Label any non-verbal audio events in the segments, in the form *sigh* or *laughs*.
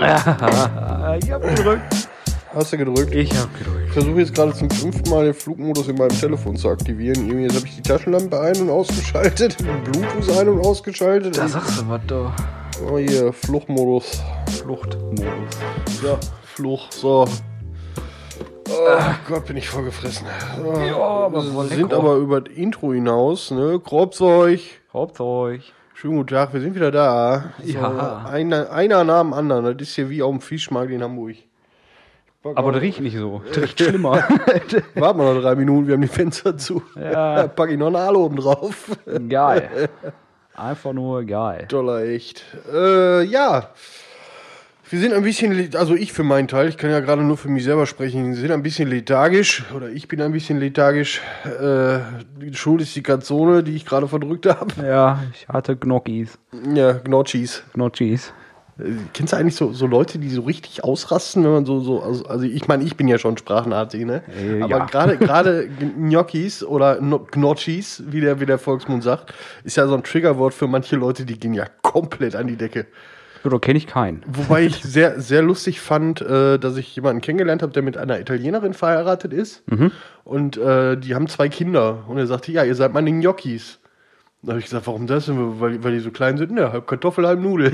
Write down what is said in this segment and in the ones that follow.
*laughs* ich hab gedrückt. Hast du gedrückt? Ich hab gedrückt. Ich versuche jetzt gerade zum fünften Mal den Flugmodus in meinem Telefon zu aktivieren. Irgendwie jetzt habe ich die Taschenlampe ein- und ausgeschaltet, *laughs* Bluetooth ein- und ausgeschaltet. Da sagst du was da. oh hier, Fluchtmodus. Fluchtmodus. Ja, Flucht, so. Oh Gott, bin ich vollgefressen. Oh, Ja, aber wir sind lecker. aber über das Intro hinaus, ne? Grobzeug. Hauptzeug. Schönen guten Tag, wir sind wieder da. Ja. So, einer, einer nach dem anderen. Das ist hier wie auf dem Fischmarkt in Hamburg. Aber das riecht nicht so. Das riecht schlimmer. *laughs* Warten wir noch drei Minuten, wir haben die Fenster zu. Ja. Da pack ich noch eine Alu oben drauf. geil. *laughs* Einfach nur geil. Dollar, echt. Äh, ja. Wir sind ein bisschen, also ich für meinen Teil, ich kann ja gerade nur für mich selber sprechen, wir sind ein bisschen lethargisch, oder ich bin ein bisschen lethargisch. Äh, die Schuld ist die Kanzone, die ich gerade verdrückt habe. Ja, ich hatte Gnocchis. Ja, Gnocchis. Gnocchis. Äh, Kennst du eigentlich so, so Leute, die so richtig ausrasten, wenn man so, so also, also ich meine, ich bin ja schon Sprachenartig, ne? Äh, Aber ja. gerade *laughs* gerade Gnocchis oder No- Gnocchis, wie der, wie der Volksmund sagt, ist ja so ein Triggerwort für manche Leute, die gehen ja komplett an die Decke. Oder kenne ich keinen. Wobei ich *laughs* sehr, sehr lustig fand, äh, dass ich jemanden kennengelernt habe, der mit einer Italienerin verheiratet ist. Und äh, die haben zwei Kinder. Und er sagte, ja, ihr seid meine Gnocchis. Da habe ich gesagt, warum das? Weil, weil die so klein sind? Ne, halb Kartoffel, halb Nudel.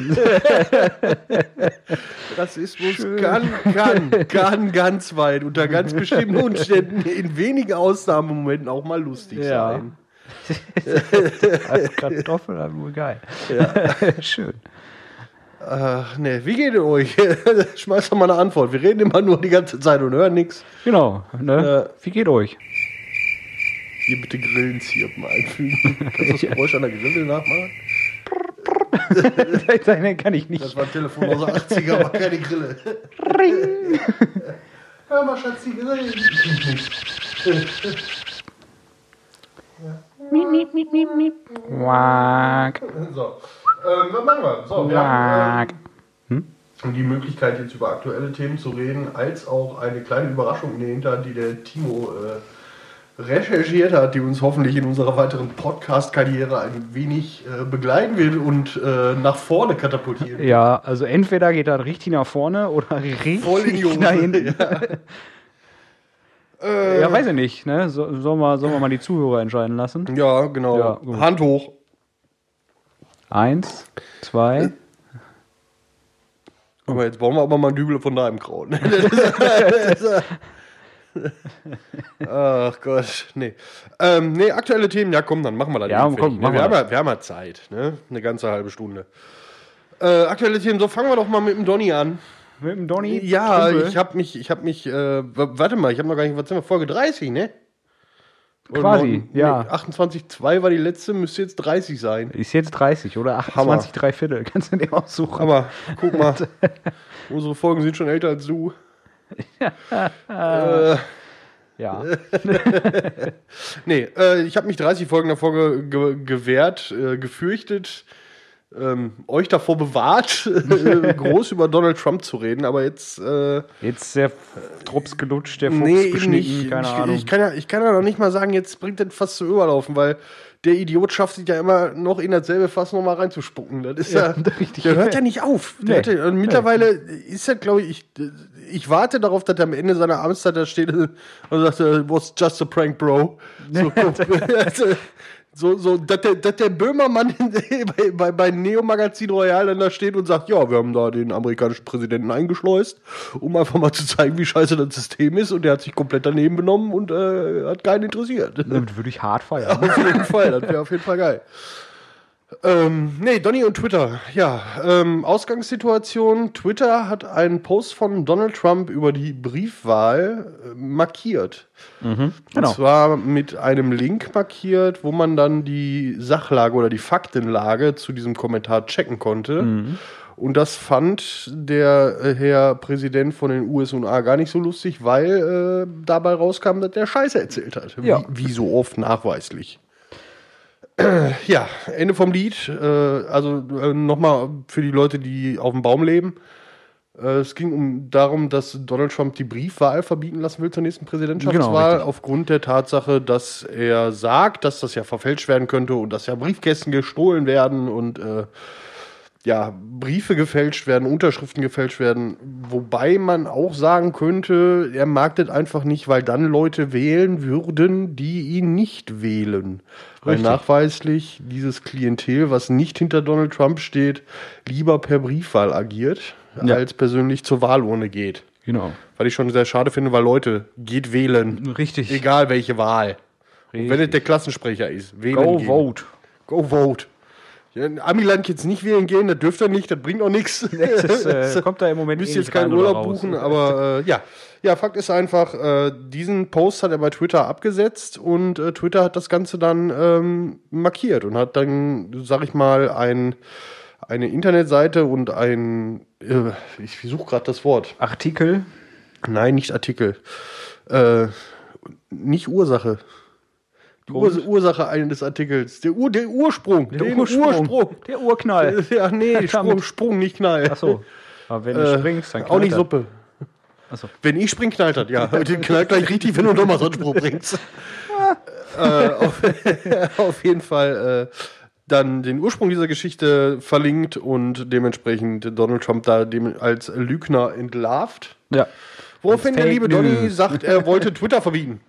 Rassismus *laughs* kann, kann, *laughs* kann ganz weit, unter ganz bestimmten Umständen, in wenigen Ausnahmemomenten auch mal lustig Ja. sein. Als Kartoffel, aber nur geil. Schön. Ach, ne, wie geht es euch? *laughs* Schmeiß doch mal eine Antwort. Wir reden immer nur die ganze Zeit und hören nichts. Genau. Ne? Wie geht euch? Hier bitte Grillenzirpen einfügen. *laughs* Kannst du das Geräusch an der Grille nachmachen? Nein, kann ich nicht. Das war ein Telefon aus den 80er, aber keine Grille. Hör mal, Schatz, die Grille. Quack. So, ähm, was machen wir? So, wir haben ähm, die Möglichkeit, jetzt über aktuelle Themen zu reden, als auch eine kleine Überraschung in der Hinterhand, die der Timo äh, recherchiert hat, die uns hoffentlich in unserer weiteren Podcast-Karriere ein wenig äh, begleiten will und äh, nach vorne katapultieren. Ja, also entweder geht das richtig nach vorne oder *laughs* richtig nach hinten. Äh, Ja, weiß ich nicht. Ne? So, sollen, wir, sollen wir mal die Zuhörer entscheiden lassen? Ja, genau. Ja. Hand hoch. Eins, zwei. Aber jetzt brauchen wir aber mal ein Dübel von deinem Kraut. *laughs* Ach Gott, nee. Ähm, nee, aktuelle Themen, ja komm, dann machen wir das. Ja, komm, machen wir, wir haben ja, wir haben ja Zeit, ne? Eine ganze halbe Stunde. Äh, aktuelle Themen, so fangen wir doch mal mit dem Donny an. Mit dem Donny? Ja, Trümpel? ich habe mich, ich habe mich, äh, warte mal, ich habe noch gar nicht, was sind wir, Folge 30, ne? Quasi, noch- ja. Nee, 28,2 war die letzte, müsste jetzt 30 sein. Ist jetzt 30 oder 28, drei Viertel. *laughs* Kannst du dir aussuchen. Aber guck mal, *laughs* unsere Folgen sind schon älter als du. *laughs* äh, ja. nee, äh, ich habe mich 30 Folgen davor ge ge gewehrt, äh, gefürchtet, ähm, euch davor bewahrt, *laughs* äh, groß über Donald Trump zu reden, aber jetzt. Äh, Jetzt ist der Drops gelutscht, der Fuchs nee, geschnitten, nicht. keine ich, Ahnung. Ich kann, ja, ich kann ja noch nicht mal sagen, jetzt bringt das fast zu überlaufen, weil der Idiot schafft sich ja immer noch in dasselbe Fass noch mal reinzuspucken. Das ist ja, Ja, *laughs* richtig. der hört ja nicht auf. Nee. ja, und mittlerweile ist er, glaube ich, ich, ich warte darauf, dass er am Ende seiner Amtszeit da steht und sagt, äh, was just a prank, bro. *laughs* So, also, so, so dass, der, dass der Böhmermann *laughs* bei, bei, bei Neo Magazin Royal dann da steht und sagt, ja, wir haben da den amerikanischen Präsidenten eingeschleust, um einfach mal zu zeigen, wie scheiße das System ist und der hat sich komplett daneben benommen und äh, hat keinen interessiert. Damit würde ich hart feiern. *laughs* Auf jeden Fall, das wäre auf jeden Fall geil. Ähm, nee, Donny und Twitter. Ja, ähm, Ausgangssituation. Twitter hat einen Post von Donald Trump über die Briefwahl äh, markiert. genau. Und zwar mit einem Link markiert, wo man dann die Sachlage oder die Faktenlage zu diesem Kommentar checken konnte. Und das fand der äh, Herr Präsident von den USA gar nicht so lustig, weil äh, dabei rauskam, dass der Scheiße erzählt hat. Ja. Wie, wie so oft nachweislich. *clears throat* Ja, Ende vom Lied. Äh, also äh, nochmal für die Leute, die auf dem Baum leben. Äh, es ging um darum, dass Donald Trump die Briefwahl verbieten lassen will zur nächsten Präsidentschaftswahl, Genau, aufgrund der Tatsache, dass er sagt, dass das ja verfälscht werden könnte und dass ja Briefkästen gestohlen werden und äh, ja, Briefe gefälscht werden, Unterschriften gefälscht werden, wobei man auch sagen könnte, er mag das einfach nicht, weil dann Leute wählen würden, die ihn nicht wählen. Weil Richtig. nachweislich dieses Klientel, was nicht hinter Donald Trump steht, lieber per Briefwahl agiert, Ja. als persönlich zur Wahlurne geht. Genau. Weil ich schon sehr schade finde, weil Leute, geht wählen. Richtig. Egal welche Wahl. Und wenn es Richtig. der Klassensprecher ist, wählen Go gehen. vote. Go vote. Ja, in Amiland jetzt nicht wählen gehen, das dürft ihr nicht, das bringt auch nichts. *laughs* Das äh, *laughs* kommt da im Moment Müsst eh jetzt keinen Urlaub buchen, aber äh, ja. Ja, Fakt ist einfach, äh, diesen Post hat er bei Twitter abgesetzt und äh, Twitter hat das Ganze dann ähm, markiert und hat dann, sag ich mal, ein, eine Internetseite und ein, äh, ich suche gerade das Wort. Artikel. Nein, nicht Artikel. Äh, nicht Ursache. Die Urs Ursache eines Artikels. Der, Ur der Ursprung. Der den Ursprung. Der Urknall. *laughs* Ja, nee, Sprung, Sprung, nicht Knall. Achso. Aber wenn du Äh, springst, dann auch nicht knallt er. Suppe. Achso. Wenn ich spring, knallt das, ja. *laughs* Den knallt gleich richtig, wenn du nochmal so einen Spruch bringst. *laughs* äh, auf, auf jeden Fall äh, dann den Ursprung dieser Geschichte verlinkt und dementsprechend Donald Trump da dem als Lügner entlarvt. Ja. Woraufhin der liebe Donny sagt, er wollte Twitter verbieten.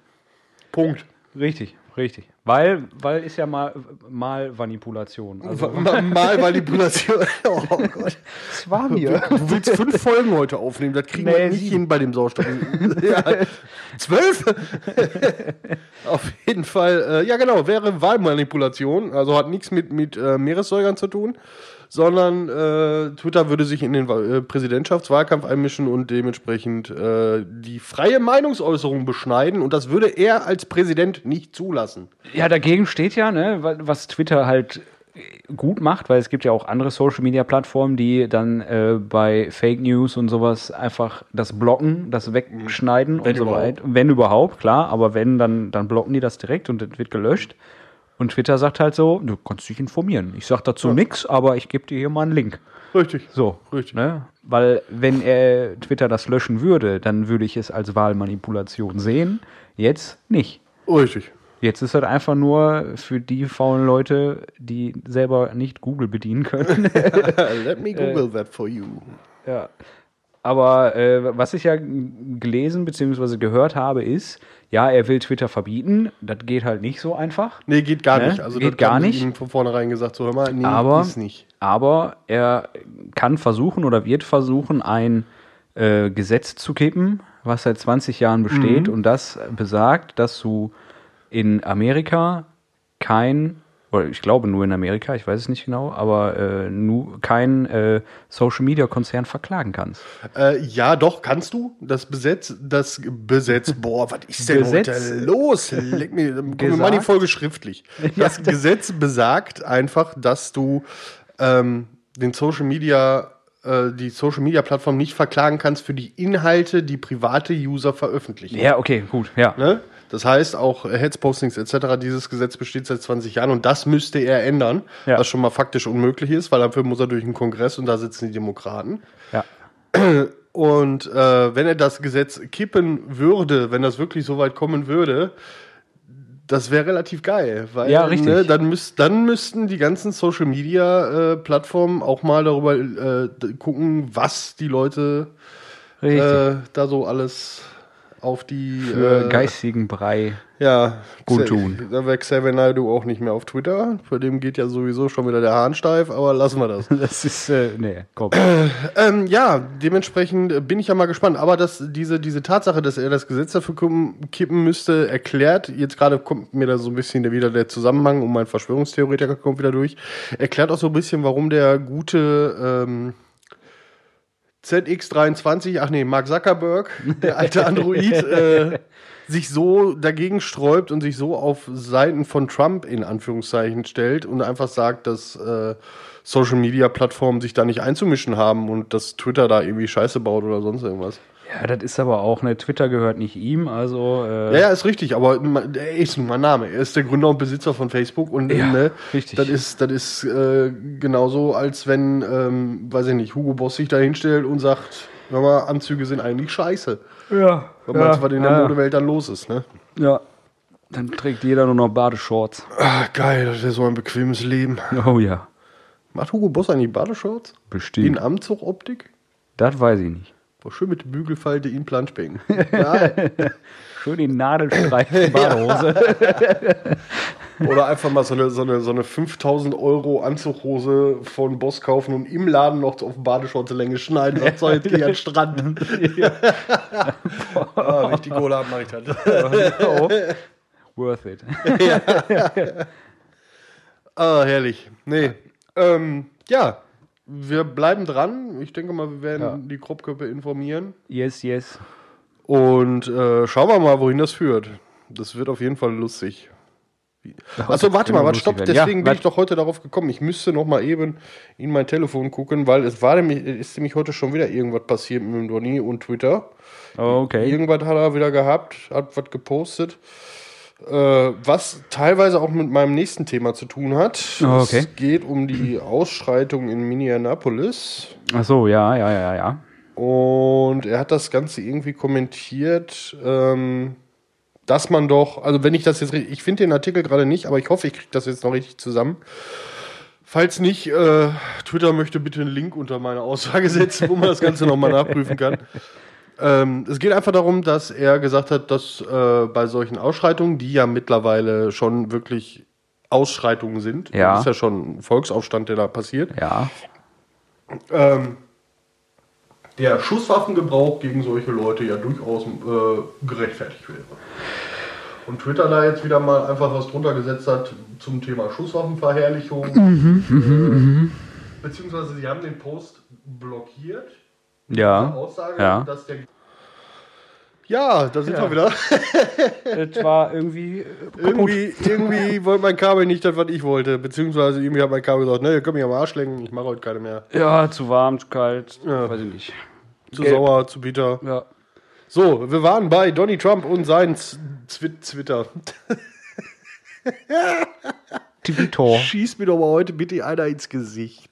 Punkt. Richtig, richtig. Weil, weil ist ja mal, mal Manipulation. Also, Ma- Mal Manipulation. *laughs* Oh Gott. das war mir. Du willst fünf Folgen heute aufnehmen, das kriegen wir Nee, nicht sieben. hin bei dem Sauerstoff. *laughs* ja. Zwölf? *laughs* Auf jeden Fall, äh, ja genau, wäre Wahlmanipulation, also hat nichts mit, mit äh, Meeressäugern zu tun, sondern äh, Twitter würde sich in den äh, Präsidentschaftswahlkampf einmischen und dementsprechend äh, die freie Meinungsäußerung beschneiden und das würde er als Präsident nicht zulassen. Ja, dagegen steht ja, ne, wa- was Twitter halt gut macht, weil es gibt ja auch andere Social Media Plattformen, die dann äh, bei Fake News und sowas einfach das blocken, das wegschneiden Wenn und so überhaupt. weiter. Wenn überhaupt, klar, aber wenn, dann, dann blocken die das direkt und das wird gelöscht. Und Twitter sagt halt so, du kannst dich informieren. Ich sag dazu nix, aber ich gebe dir hier mal einen Link. Richtig. So, Richtig. Ne? Weil wenn er Twitter das löschen würde, dann würde ich es als Wahlmanipulation sehen. Jetzt nicht. Richtig. Jetzt ist das einfach nur für die faulen Leute, die selber nicht Google bedienen können. *laughs* Let me Google that for you. ja. Aber äh, was ich ja gelesen bzw. gehört habe, ist, ja, er will Twitter verbieten. Das geht halt nicht so einfach. Nee, geht gar Ne? nicht. Also Geht das gar nicht. ihm von vornherein gesagt, so hör mal, nee, aber, ist nicht. aber er kann versuchen oder wird versuchen, ein äh, Gesetz zu kippen, was seit 20 Jahren besteht und das besagt, dass du in Amerika kein, oder ich glaube nur in Amerika, ich weiß es nicht genau, aber äh, nu, kein äh, Social Media Konzern verklagen kannst. Äh, ja, doch, kannst du. Das Besetz, das Besetz, *laughs* boah, was ist denn Gesetz? heute los? Leck mir, guck mal die Folge schriftlich. *laughs* Das Gesetz besagt einfach, dass du ähm, den Social Media, äh, die Social Media Plattform nicht verklagen kannst für die Inhalte, die private User veröffentlichen. Ja, okay, gut, ja. Ne? Das heißt, auch Headspostings etc., dieses Gesetz besteht seit 20 Jahren und das müsste er ändern, Ja. was schon mal faktisch unmöglich ist, weil dafür muss er durch den Kongress und da sitzen die Demokraten. ja. Und äh, wenn er das Gesetz kippen würde, wenn das wirklich so weit kommen würde, das wäre relativ geil, weil Ja. Ne, dann, müsst, dann müssten die ganzen Social Media äh, Plattformen auch mal darüber äh, gucken, was die Leute äh, da so alles auf die Für äh, geistigen Brei. ja, Gut tun. Da wäre Xavier Naidoo auch nicht mehr auf Twitter. Bei dem geht ja sowieso schon wieder der Hahn steif, aber lassen wir das. *laughs* Das ist, äh, nee, komm. ähm, ja, dementsprechend äh, bin ich ja mal gespannt. Aber dass diese, diese Tatsache, dass er das Gesetz dafür kippen, müsste, erklärt, jetzt gerade kommt mir da so ein bisschen der, wieder der Zusammenhang und mein Verschwörungstheoretiker kommt wieder durch, erklärt auch so ein bisschen, warum der gute ähm, ZX23, ach nee, Mark Zuckerberg, der alte Android, *laughs* äh, sich so dagegen sträubt und sich so auf Seiten von Trump in Anführungszeichen stellt und einfach sagt, dass äh, Social Media Plattformen sich da nicht einzumischen haben und dass Twitter da irgendwie Scheiße baut oder sonst irgendwas. Ja, das ist aber auch, ne, Twitter gehört nicht ihm, also äh, Ja, ja, ist richtig, aber er ist nun mal Name. Er ist der Gründer und Besitzer von Facebook und Ja, ne, richtig. das ist, das ist äh, genauso, als wenn, ähm, weiß ich nicht, Hugo Boss sich da hinstellt und sagt, hör mal, Anzüge sind eigentlich scheiße. ja, Was meinst du, was in der ja, Modewelt dann los ist, ne? ja. Dann trägt jeder nur noch Badeshorts. Ah, geil, das wäre so ein bequemes Leben. Oh ja. Macht Hugo Boss eigentlich Badeshorts? In Bestimmt. Anzugoptik? Das weiß ich nicht. Boah, schön mit Bügelfalte in Planschbecken. *laughs* Nein. Schön die Nadelstreifen Badehose. *laughs* Oder einfach mal so eine, so eine, so eine 5000 Euro Anzughose von Boss kaufen und im Laden noch auf Badeshortslänge schneiden. Sagt so, jetzt geh an den Strand. ah, wenn ich die Kohle habe, mache ich das. oh. Worth it. *laughs* Ah, herrlich. Nee. Ähm, ja, wir bleiben dran. Ich denke mal, wir werden Ja. die Kropköppe informieren. Yes, yes. Und äh, schauen wir mal, wohin das führt. Das wird auf jeden Fall lustig. Achso, warte mal, warte, stopp. Deswegen Ja, bin ich doch heute darauf gekommen. Ich müsste noch mal eben in mein Telefon gucken, weil es war nämlich, ist nämlich heute schon wieder irgendwas passiert mit dem Donny und Twitter. Okay. Irgendwas hat er wieder gehabt, hat was gepostet, was teilweise auch mit meinem nächsten Thema zu tun hat. Oh, okay. Es geht um die Ausschreitung in Minneapolis. Ach so, ja, ja, ja, ja. Und er hat das Ganze irgendwie kommentiert, ähm, dass man doch, also wenn ich das jetzt richtig, ich finde den Artikel gerade nicht, aber ich hoffe, ich kriege das jetzt noch richtig zusammen. Falls nicht, äh, Twitter möchte bitte einen Link unter meine Aussage setzen, wo man das Ganze nochmal nachprüfen kann. *laughs* Ähm, es geht einfach darum, dass er gesagt hat, dass äh, bei solchen Ausschreitungen, die ja mittlerweile schon wirklich Ausschreitungen sind, Ja. das ist ja schon ein Volksaufstand, der da passiert, Ja. ähm, der Schusswaffengebrauch gegen solche Leute ja durchaus äh, gerechtfertigt wäre. Und Twitter da jetzt wieder mal einfach was drunter gesetzt hat zum Thema Schusswaffenverherrlichung. äh, beziehungsweise sie haben den Post blockiert. Ja. Aussage, Ja. dass der. Ja, da sind Ja. wir wieder. *laughs* Das war irgendwie äh. Irgendwie, *laughs* irgendwie wollte mein Kabel nicht das, was ich wollte. Beziehungsweise irgendwie hat mein Kabel gesagt, ne, ihr könnt mich am Arsch lenken, ich mache heute keine mehr. Ja, zu warm, zu kalt. Ja. Weiß ich nicht. Zu Gelb. sauer, zu bitter. Ja. So, wir waren bei Donny Trump und sein Zwi- Twitter. Tibitor. Schieß mir doch mal heute bitte einer ins Gesicht.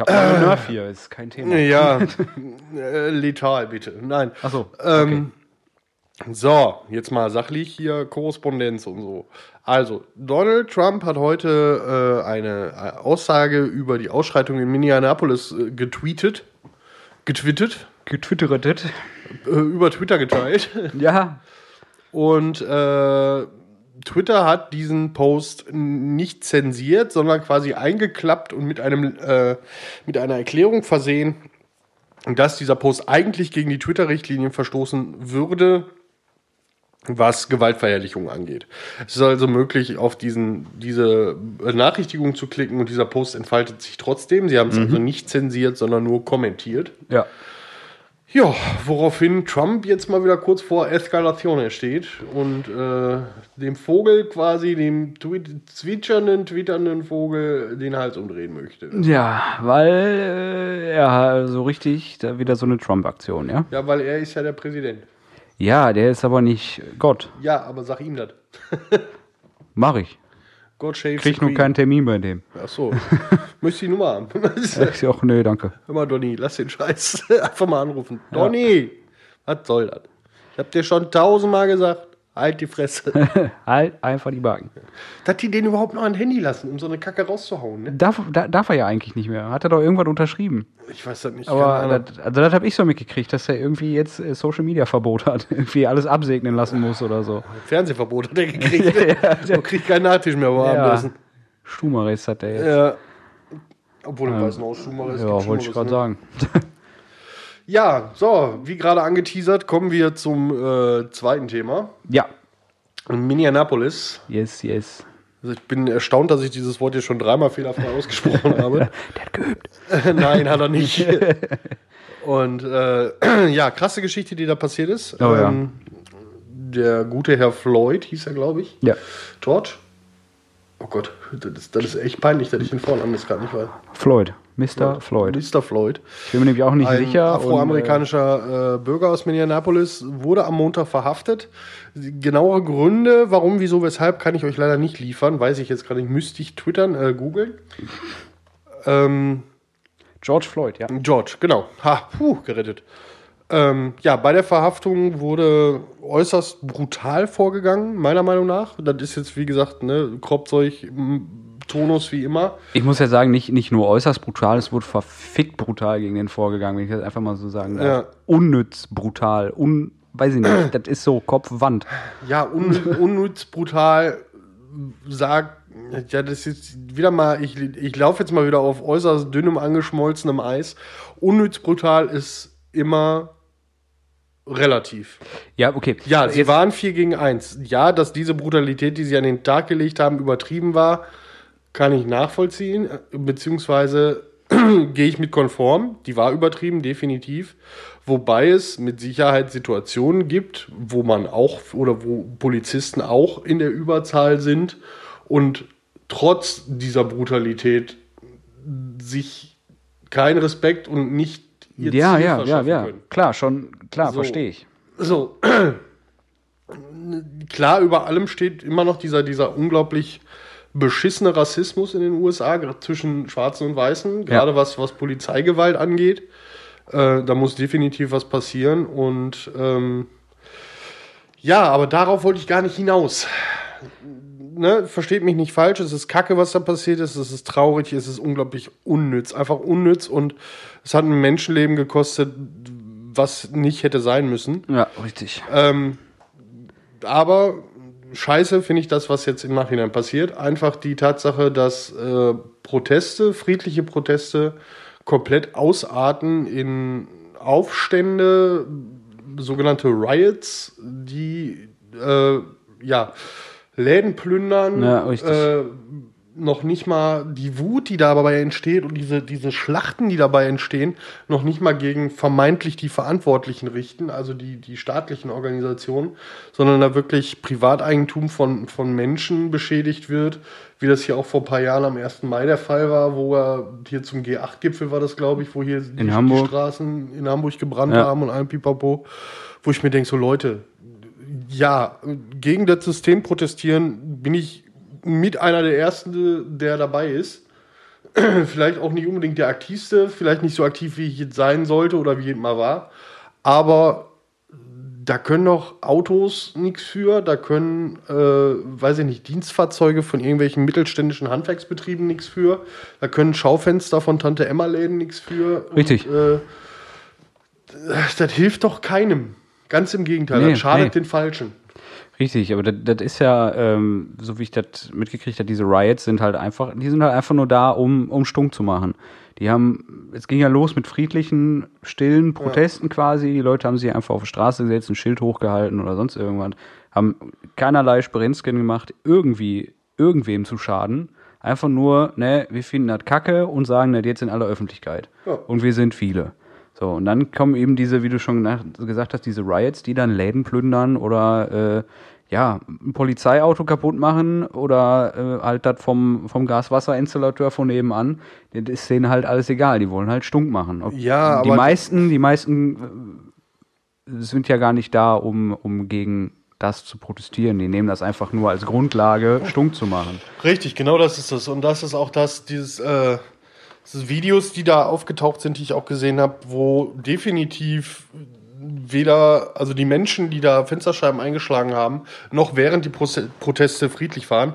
Habe einen Nerf hier, ist kein Thema. Ja, *laughs* äh, letal bitte. Nein. Achso. Ähm, So, jetzt mal sachlich hier Korrespondenz und so. Also, Donald Trump hat heute äh, eine äh, Aussage über die Ausschreitung in Minneapolis äh, getweetet. Getwittert. Getwittert. Äh, über Twitter geteilt. Ja. Und äh, Twitter hat diesen Post nicht zensiert, sondern quasi eingeklappt und mit, einem, äh, mit einer Erklärung versehen, dass dieser Post eigentlich gegen die Twitter-Richtlinien verstoßen würde, was Gewaltverherrlichung angeht. Es ist also möglich, auf diesen, diese Benachrichtigung zu klicken und dieser Post entfaltet sich trotzdem. Sie haben es also nicht zensiert, sondern nur kommentiert. Ja. Ja, woraufhin Trump jetzt mal wieder kurz vor Eskalation steht und äh, dem Vogel quasi, dem tweet zwitschernden, twitternden Vogel den Hals umdrehen möchte. Ja, weil äh, er so richtig, da wieder so eine Trump-Aktion, ja? Ja, weil er ist ja der Präsident. Ja, der ist aber nicht Gott. Ja, aber sag ihm das. *laughs* Mach ich. God shaves Krieg nur keinen Termin bei dem. Ach so. Du die Nummer haben? *laughs* Ich auch, nö, danke. Hör mal, Donny, lass den Scheiß. *laughs* Einfach mal anrufen. Donny, was soll das? Ich hab dir schon tausendmal gesagt, halt die Fresse. *laughs* halt einfach die Backen. Dass die den überhaupt noch ein Handy lassen, um so eine Kacke rauszuhauen, ne? Darf, da, darf er ja eigentlich nicht mehr. Hat er doch irgendwann unterschrieben. Ich weiß das nicht. Aber das, also das habe ich so mitgekriegt, dass er irgendwie jetzt äh, Social Media Verbot hat. *laughs* Irgendwie alles absegnen lassen muss oder so. Fernsehverbot hat er *laughs* gekriegt. Er kriegt keinen Nachtisch mehr beim Ja. Abendessen. Stumares hat er jetzt. Ja. Obwohl im Weißen Haus Schumacher Ja, wollte ich gerade sagen. Ja, so, wie gerade angeteasert, kommen wir zum äh, zweiten Thema. Ja. Minneapolis. Yes, yes. Also ich bin erstaunt, dass ich dieses Wort hier schon dreimal fehlerfrei ausgesprochen habe. *laughs* Der hat geübt. Nein, hat er nicht. *laughs* Und äh, *clears throat* ja, krasse Geschichte, die da passiert ist. Oh ja. Der gute Herr Floyd hieß er, glaube ich. Ja. George. Oh Gott, das ist, das ist echt peinlich, dass ich den Vornamen jetzt gerade nicht weiß. Floyd. Mr. Floyd. Mr. Floyd. Ich bin mir nämlich auch nicht Ein sicher. afroamerikanischer äh, Bürger aus Minneapolis wurde am Montag verhaftet. Genauere Gründe, warum, wieso, weshalb, kann ich euch leider nicht liefern. Weiß ich jetzt gerade nicht. Müsste ich twittern, äh, googeln. Ähm, Äh, George Floyd, ja. George, genau. Ha, puh, gerettet. Ähm, ja, bei der Verhaftung wurde äußerst brutal vorgegangen, meiner Meinung nach. Das ist jetzt, wie gesagt, ne, Kropfzeug, Tonus wie immer. Ich muss ja sagen, nicht, nicht nur äußerst brutal, es wurde verfickt brutal gegen den vorgegangen, wenn ich das einfach mal so sagen darf. Ja. Unnütz brutal, un, weiß ich nicht, das ist so Kopf-Wand. Ja, un, unnütz, brutal, sagt, ja, das ist wieder mal, ich, ich laufe jetzt mal wieder auf äußerst dünnem, angeschmolzenem Eis. Unnütz, brutal ist immer relativ. Ja, okay. Ja, sie waren 4 gegen 1. Ja, dass diese Brutalität, die sie an den Tag gelegt haben, übertrieben war, kann ich nachvollziehen, beziehungsweise *clears throat* gehe ich mit konform. Die war übertrieben, definitiv. Wobei es mit Sicherheit Situationen gibt, wo man auch oder wo Polizisten auch in der Überzahl sind und trotz dieser Brutalität sich kein Respekt und nicht ihr ja, Ziel ja, ja, verschaffen ja. können. Klar, schon, klar, So. verstehe ich. So, *clears throat* klar, über allem steht immer noch dieser, dieser unglaublich beschissene Rassismus in den USA, gerade zwischen Schwarzen und Weißen, gerade was, was Polizeigewalt angeht. Äh, da muss definitiv was passieren und ähm, ja, aber darauf wollte ich gar nicht hinaus. Ne, versteht mich nicht falsch, es ist kacke, was da passiert ist, es ist traurig, es ist unglaublich unnütz, einfach unnütz und es hat ein Menschenleben gekostet, was nicht hätte sein müssen. Ja, richtig. Ähm, aber scheiße finde ich das, was jetzt im Nachhinein passiert. Einfach die Tatsache, dass äh, Proteste, friedliche Proteste, komplett ausarten in Aufstände, sogenannte Riots, die äh, ja, Läden plündern, Ja, äh, noch nicht mal die Wut, die dabei entsteht und diese, diese Schlachten, die dabei entstehen, noch nicht mal gegen vermeintlich die Verantwortlichen richten, also die, die staatlichen Organisationen, sondern da wirklich Privateigentum von, von Menschen beschädigt wird, wie das hier auch vor ein paar Jahren am 1. Mai der Fall war, wo er hier zum G8-Gipfel war das, glaube ich, wo hier die, Hamburg. die Straßen in Hamburg gebrannt Ja. haben und ein Pipapo, wo ich mir denke, so Leute, ja, gegen das System protestieren bin ich mit einer der ersten, der dabei ist. *clears throat* vielleicht auch nicht unbedingt der aktivste, vielleicht nicht so aktiv, wie ich jetzt sein sollte oder wie ich mal war. Aber da können doch Autos nichts für, da können, äh, weiß ich nicht, Dienstfahrzeuge von irgendwelchen mittelständischen Handwerksbetrieben nichts für, da können Schaufenster von Tante Emma-Läden nichts für. Richtig. Und, äh, das, hilft doch keinem. Ganz im Gegenteil, Nee, das schadet nee. den Falschen. Richtig, aber das, das ist ja, ähm, so wie ich das mitgekriegt habe, diese Riots sind halt einfach, die sind halt einfach nur da, um, um Stunk zu machen. Die haben, es ging ja los mit friedlichen, stillen Protesten quasi. Die Leute haben sich einfach auf die Straße gesetzt, ein Schild hochgehalten oder sonst irgendwas. Haben keinerlei Sprenzken gemacht, irgendwie, irgendwem zu schaden. Einfach nur, ne, wir finden das kacke und sagen das jetzt in aller Öffentlichkeit. Ja. Und wir sind viele. So, und dann kommen eben diese, wie du schon gesagt hast, diese Riots, die dann Läden plündern oder äh, ja, ein Polizeiauto kaputt machen oder äh, halt das vom, vom Gaswasserinstallateur von nebenan. Das ist denen halt alles egal, die wollen halt Stunk machen. Ob- Ja, die meisten, die meisten äh, sind ja gar nicht da, um, um gegen das zu protestieren. Die nehmen das einfach nur als Grundlage, Stunk zu machen. Richtig, genau das ist es. Und das ist auch das, dieses, äh, Videos, die da aufgetaucht sind, die ich auch gesehen habe, wo definitiv weder, also die Menschen, die da Fensterscheiben eingeschlagen haben, noch während die Proteste friedlich waren,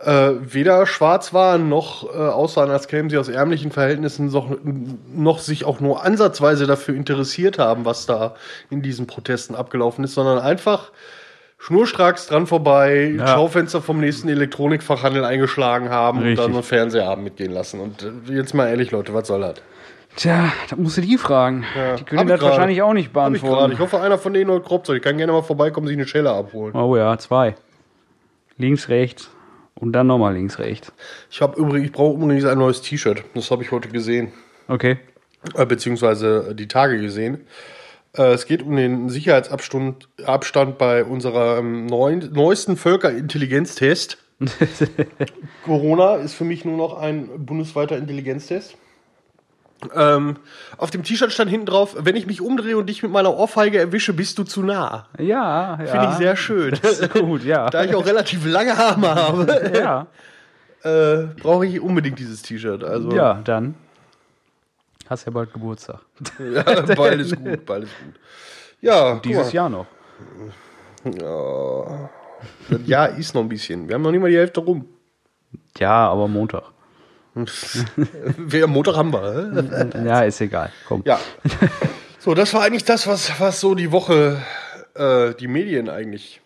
äh, weder schwarz waren, noch äh, aussahen, als kämen sie aus ärmlichen Verhältnissen, noch, noch sich auch nur ansatzweise dafür interessiert haben, was da in diesen Protesten abgelaufen ist, sondern einfach schnurstracks dran vorbei, Ja. Schaufenster vom nächsten Elektronikfachhandel eingeschlagen haben Richtig. und dann einen Fernsehabend mitgehen lassen. Und äh, jetzt mal ehrlich, Leute, was soll das? Tja, da musst du die fragen. Ja, die hab können ich das gerade. wahrscheinlich auch nicht Hab ich beantworten. Ich hoffe, einer von denen heute kroppt. Ich kann gerne mal vorbeikommen, sich eine Schelle abholen. Oh ja, zwei. Links, rechts und dann nochmal links, rechts. Ich habe übrigens, ich brauche übrigens ein neues T-Shirt. Das habe ich heute gesehen, Okay. äh, beziehungsweise äh, die Tage gesehen. Äh, es geht um den Sicherheitsabstand Abstand bei unserem neuen, neuesten Völkerintelligenztest. *laughs* Corona ist für mich nur noch ein bundesweiter Intelligenztest. Ähm, auf dem T-Shirt stand hinten drauf, wenn ich mich umdrehe und dich mit meiner Ohrfeige erwische, bist du zu nah. Ja, ja. Finde ich sehr schön. *laughs* Das ist gut, ja. da ich auch relativ lange Arme habe, *laughs* ja. äh, brauche ich unbedingt dieses T-Shirt. Also ja, dann. Hast ja bald Geburtstag. ja, *laughs* bald ist gut, bald ist gut. Ja, Dieses Jahr noch. Ja, das Jahr ist noch ein bisschen. Wir haben noch nicht mal die Hälfte rum. Ja, aber Montag. *laughs* Montag haben wir. *laughs* Ja, ist egal. Komm. Ja. So, das war eigentlich das, was, was so die Woche äh, die Medien eigentlich.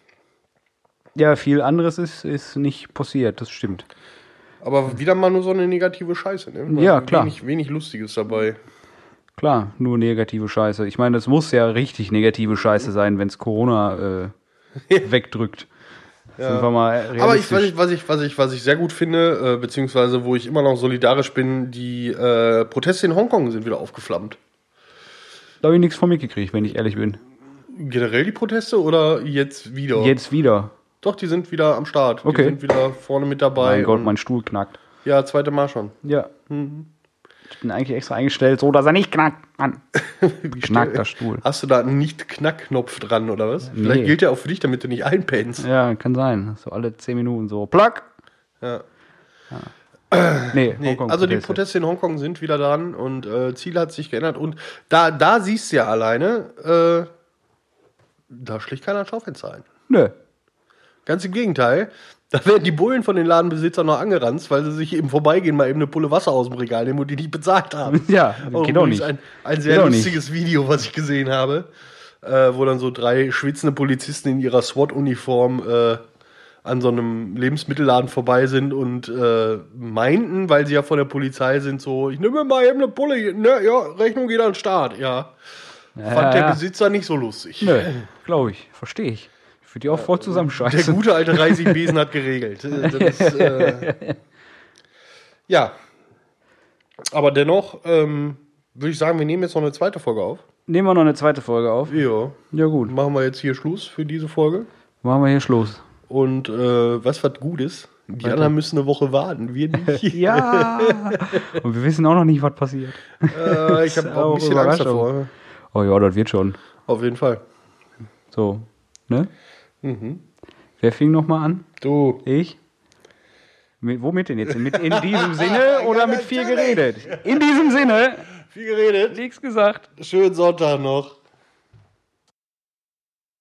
Ja, viel anderes ist, ist nicht passiert, das stimmt. Aber wieder mal nur so eine negative Scheiße. Ne? Ja, klar. Wenig, wenig Lustiges dabei. Klar, nur negative Scheiße. Ich meine, es muss ja richtig negative Scheiße sein, wenn es Corona äh, wegdrückt. Sind wir mal Aber ich, was, ich, was, ich, was, ich, was ich sehr gut finde, äh, beziehungsweise wo ich immer noch solidarisch bin, die äh, Proteste in Hongkong sind wieder aufgeflammt. Da habe ich nichts von mitgekriegt, wenn ich ehrlich bin. Generell die Proteste oder jetzt wieder? Jetzt wieder. Doch, die sind wieder am Start. Okay. Die sind wieder vorne mit dabei. Mein Gott, und- mein Stuhl knackt. ja, zweite Mal schon. Ja. Ich bin eigentlich extra eingestellt, so dass er nicht knackt. Mann. *laughs* Knackt der Stuhl. Hast du da einen Nicht-Knack-Knopf dran oder was? Vielleicht Nee. gilt der auch für dich, damit du nicht einpennst. Ja, kann sein. So alle 10 Minuten so. Plack. Ja. *clears throat* Nee, Nee, Hongkong also die Proteste. In Hongkong sind wieder dran und äh, Ziel hat sich geändert. Und da, da siehst du ja alleine, äh, da schlägt keiner Schaufenster ein. Nö. Ganz im Gegenteil. *laughs* Da werden die Bullen von den Ladenbesitzern noch angeranzt, weil sie sich eben vorbeigehen, mal eben eine Pulle Wasser aus dem Regal nehmen und die nicht bezahlt haben. *laughs* Ja, Auch geht übrigens nicht. Ein, ein Geht sehr nicht. lustiges Video, was ich gesehen habe, äh, wo dann so drei schwitzende Polizisten in ihrer SWAT-Uniform äh, an so einem Lebensmittelladen vorbei sind und äh, meinten, weil sie ja von der Polizei sind, so, ich nehme mal eben eine Pulle, ne, ja, Rechnung geht an den Start, ja. Fand der ja. Besitzer nicht so lustig. Nö, glaube ich. Verstehe ich. Würde die auch voll Der zusammenscheißen. gute alte Reisigbesen hat geregelt. *laughs* Ist, äh, ja. Aber dennoch ähm, würde ich sagen, wir nehmen jetzt noch eine zweite Folge auf. Nehmen wir noch eine zweite Folge auf. Ja. Ja, gut. Machen wir jetzt hier Schluss für diese Folge. Machen wir hier Schluss. Und äh, was was gut ist, die Weiter. anderen müssen eine Woche warten. Wir nicht. *laughs* Ja. Und wir wissen auch noch nicht, was passiert. äh, ich habe auch ein bisschen Angst davor. Oh ja, das wird schon. Auf jeden Fall. So. Ne? Mhm. Wer fing nochmal an? Du. Ich? Mit, womit denn jetzt? Mit in diesem *laughs* Sinne oder mit viel geredet? In diesem Sinne. Viel geredet. Nichts gesagt. Schönen Sonntag noch.